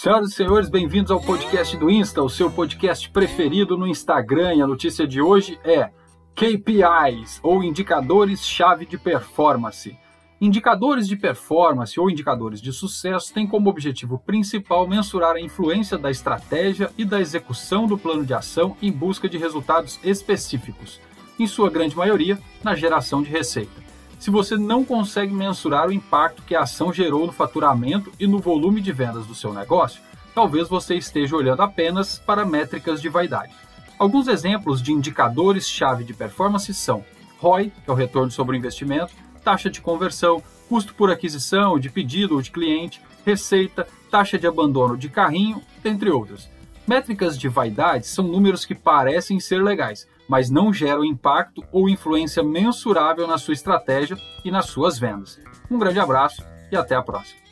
Senhoras e senhores, bem-vindos ao podcast do Insta, o seu podcast preferido no Instagram. E a notícia de hoje é KPIs, ou indicadores-chave de performance. Indicadores de performance ou indicadores de sucesso têm como objetivo principal mensurar a influência da estratégia e da execução do plano de ação em busca de resultados específicos, em sua grande maioria na geração de receita. Se você não consegue mensurar o impacto que a ação gerou no faturamento e no volume de vendas do seu negócio, talvez você esteja olhando apenas para métricas de vaidade. Alguns exemplos de indicadores-chave de performance são ROI, que é o retorno sobre o investimento, taxa de conversão, custo por aquisição, de pedido ou de cliente, receita, taxa de abandono de carrinho, entre outros. Métricas de vaidade são números que parecem ser legais, mas não geram impacto ou influência mensurável na sua estratégia e nas suas vendas. Um grande abraço e até a próxima.